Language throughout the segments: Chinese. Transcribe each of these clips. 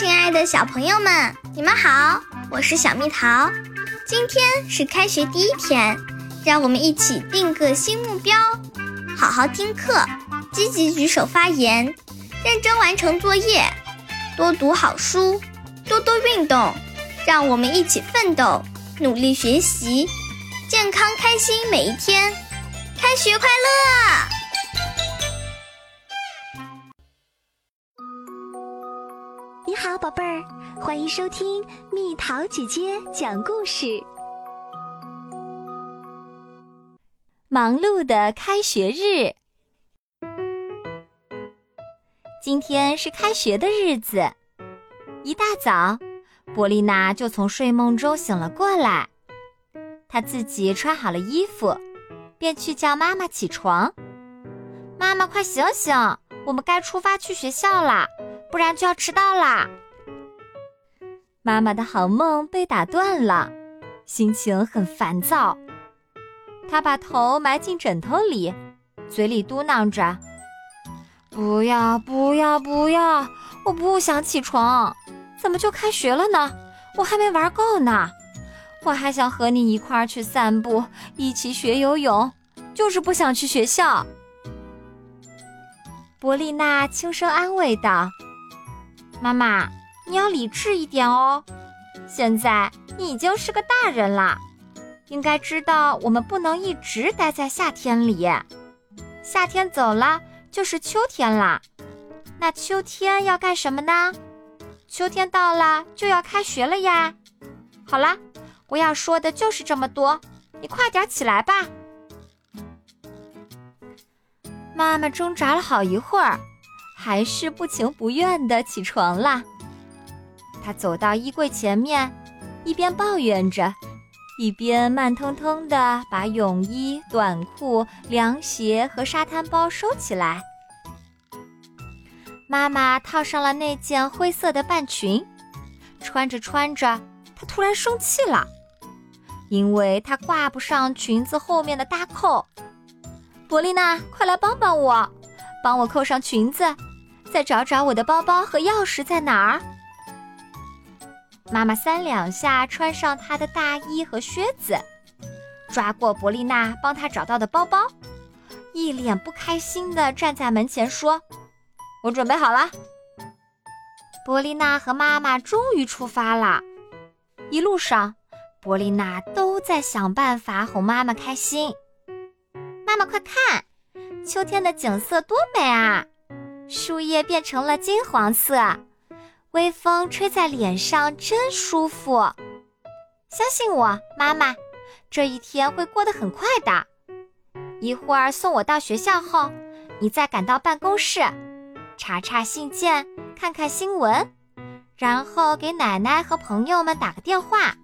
亲爱的小朋友们，你们好，我是小蜜桃。今天是开学第一天，让我们一起定个新目标，好好听课，积极举手发言，认真完成作业，多读好书，多多运动。让我们一起奋斗，努力学习，健康开心每一天。开学快乐！宝贝儿，欢迎收听蜜桃姐姐讲故事。忙碌的开学日，今天是开学的日子。一大早，波丽娜就从睡梦中醒了过来，她自己穿好了衣服，便去叫妈妈起床。妈妈，快醒醒，我们该出发去学校啦！不然就要迟到啦！妈妈的好梦被打断了，心情很烦躁。她把头埋进枕头里，嘴里嘟囔着：“不要，不要，不要！我不想起床。怎么就开学了呢？我还没玩够呢。我还想和你一块儿去散步，一起学游泳，就是不想去学校。”伯丽娜轻声安慰道。妈妈，你要理智一点哦。现在你已经是个大人了，应该知道我们不能一直待在夏天里。夏天走了就是秋天啦。那秋天要干什么呢？秋天到了就要开学了呀。好啦，我要说的就是这么多，你快点起来吧。妈妈挣扎了好一会儿。还是不情不愿的起床了。他走到衣柜前面，一边抱怨着，一边慢腾腾的把泳衣、短裤、凉鞋和沙滩包收起来。妈妈套上了那件灰色的半裙，穿着穿着，她突然生气了，因为她挂不上裙子后面的大扣。伯丽娜，快来帮帮我，帮我扣上裙子。再找找我的包包和钥匙在哪儿？妈妈三两下穿上她的大衣和靴子，抓过伯丽娜帮她找到的包包，一脸不开心的站在门前说：“我准备好了。”伯丽娜和妈妈终于出发了。一路上，伯丽娜都在想办法哄妈妈开心。妈妈，快看，秋天的景色多美啊！树叶变成了金黄色，微风吹在脸上真舒服。相信我，妈妈，这一天会过得很快的。一会儿送我到学校后，你再赶到办公室，查查信件，看看新闻，然后给奶奶和朋友们打个电话，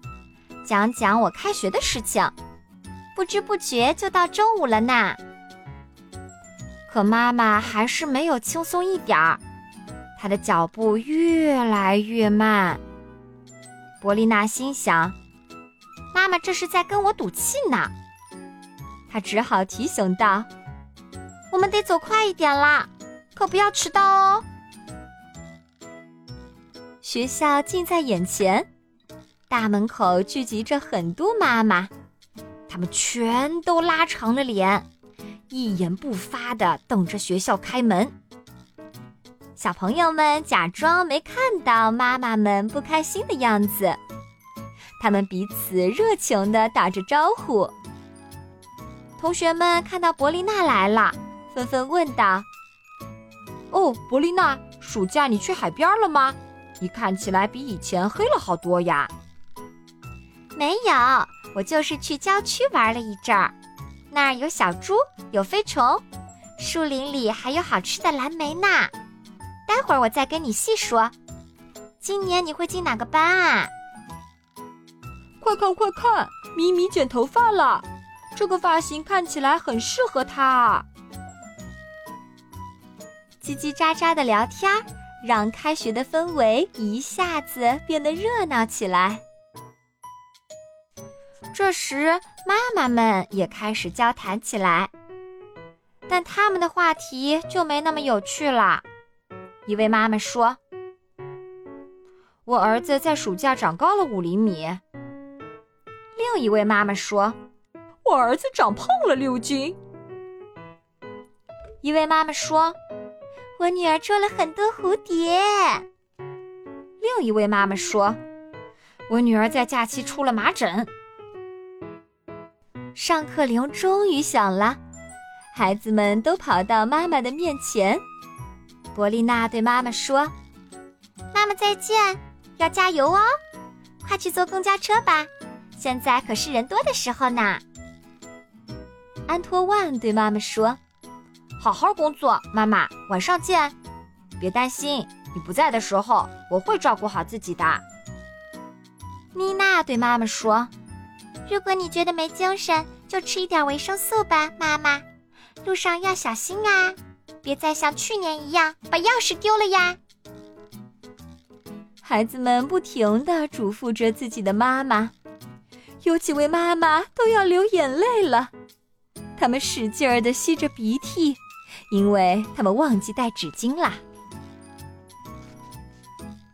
讲讲我开学的事情。不知不觉就到中午了呢。可妈妈还是没有轻松一点儿，他的脚步越来越慢。伯丽娜心想：“妈妈这是在跟我赌气呢。”她只好提醒道：“我们得走快一点啦，可不要迟到哦。”学校近在眼前，大门口聚集着很多妈妈，她们全都拉长了脸。一言不发的等着学校开门。小朋友们假装没看到妈妈们不开心的样子，他们彼此热情地打着招呼。同学们看到伯丽娜来了，纷纷问道：“哦，伯丽娜，暑假你去海边了吗？你看起来比以前黑了好多呀。”“没有，我就是去郊区玩了一阵儿。”那儿有小猪，有飞虫，树林里还有好吃的蓝莓呢。待会儿我再跟你细说。今年你会进哪个班啊？快看快看，咪咪剪头发了，这个发型看起来很适合她。叽叽喳喳的聊天，让开学的氛围一下子变得热闹起来。这时，妈妈们也开始交谈起来，但他们的话题就没那么有趣了。一位妈妈说：“我儿子在暑假长高了五厘米。另一位妈妈说：“我儿子长胖了六斤。”一位妈妈说：“我女儿捉了很多蝴蝶。”另一位妈妈说：“我女儿在假期出了麻疹。”上课铃终于响了，孩子们都跑到妈妈的面前。波丽娜对妈妈说：“妈妈再见，要加油哦！快去坐公交车吧，现在可是人多的时候呢。”安托万对妈妈说。好好工作，妈妈，晚上见。别担心，你不在的时候，我会照顾好自己的。妮娜对妈妈说：“如果你觉得没精神，就吃一点维生素吧，妈妈。路上要小心啊，别再像去年一样把钥匙丢了呀。”孩子们不停地嘱咐着自己的妈妈，有几位妈妈都要流眼泪了，他们使劲儿地吸着鼻涕。因为他们忘记带纸巾啦。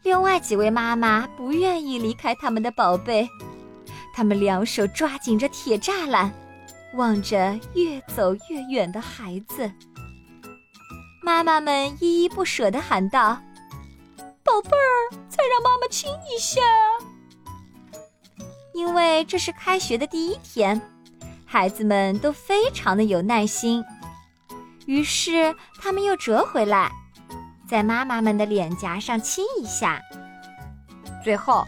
另外几位妈妈不愿意离开他们的宝贝，他们两手抓紧着铁栅栏，望着越走越远的孩子。妈妈们依依不舍地喊道：“宝贝儿，再让妈妈亲一下。”因为这是开学的第一天，孩子们都非常的有耐心。于是他们又折回来，在妈妈们的脸颊上亲一下。最后，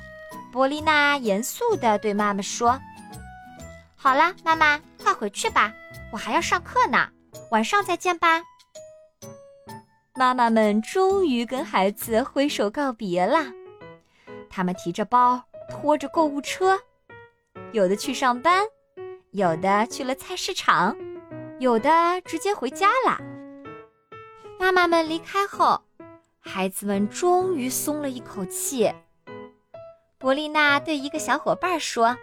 波丽娜严肃地对妈妈说：“好了，妈妈，快回去吧，我还要上课呢。晚上再见吧。”妈妈们终于跟孩子挥手告别了。他们提着包，拖着购物车，有的去上班，有的去了菜市场。有的直接回家了。妈妈们离开后，孩子们终于松了一口气。伯丽娜对一个小伙伴说：“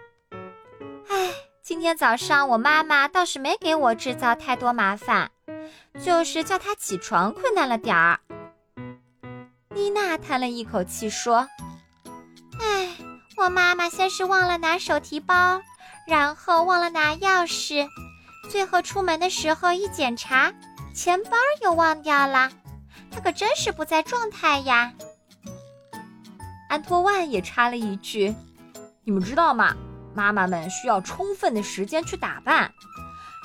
哎，今天早上我妈妈倒是没给我制造太多麻烦，就是叫她起床困难了点儿。”妮娜叹了一口气说：“哎，我妈妈先是忘了拿手提包，然后忘了拿钥匙。”最后出门的时候一检查，钱包又忘掉了，她可真是不在状态呀。安托万也插了一句：“你们知道吗？妈妈们需要充分的时间去打扮，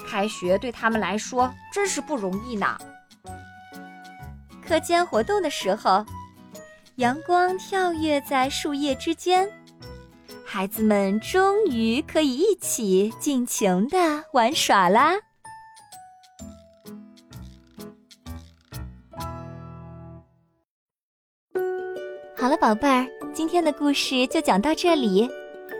开学对他们来说真是不容易呢。”课间活动的时候，阳光跳跃在树叶之间。孩子们终于可以一起尽情的玩耍啦！好了，宝贝儿，今天的故事就讲到这里。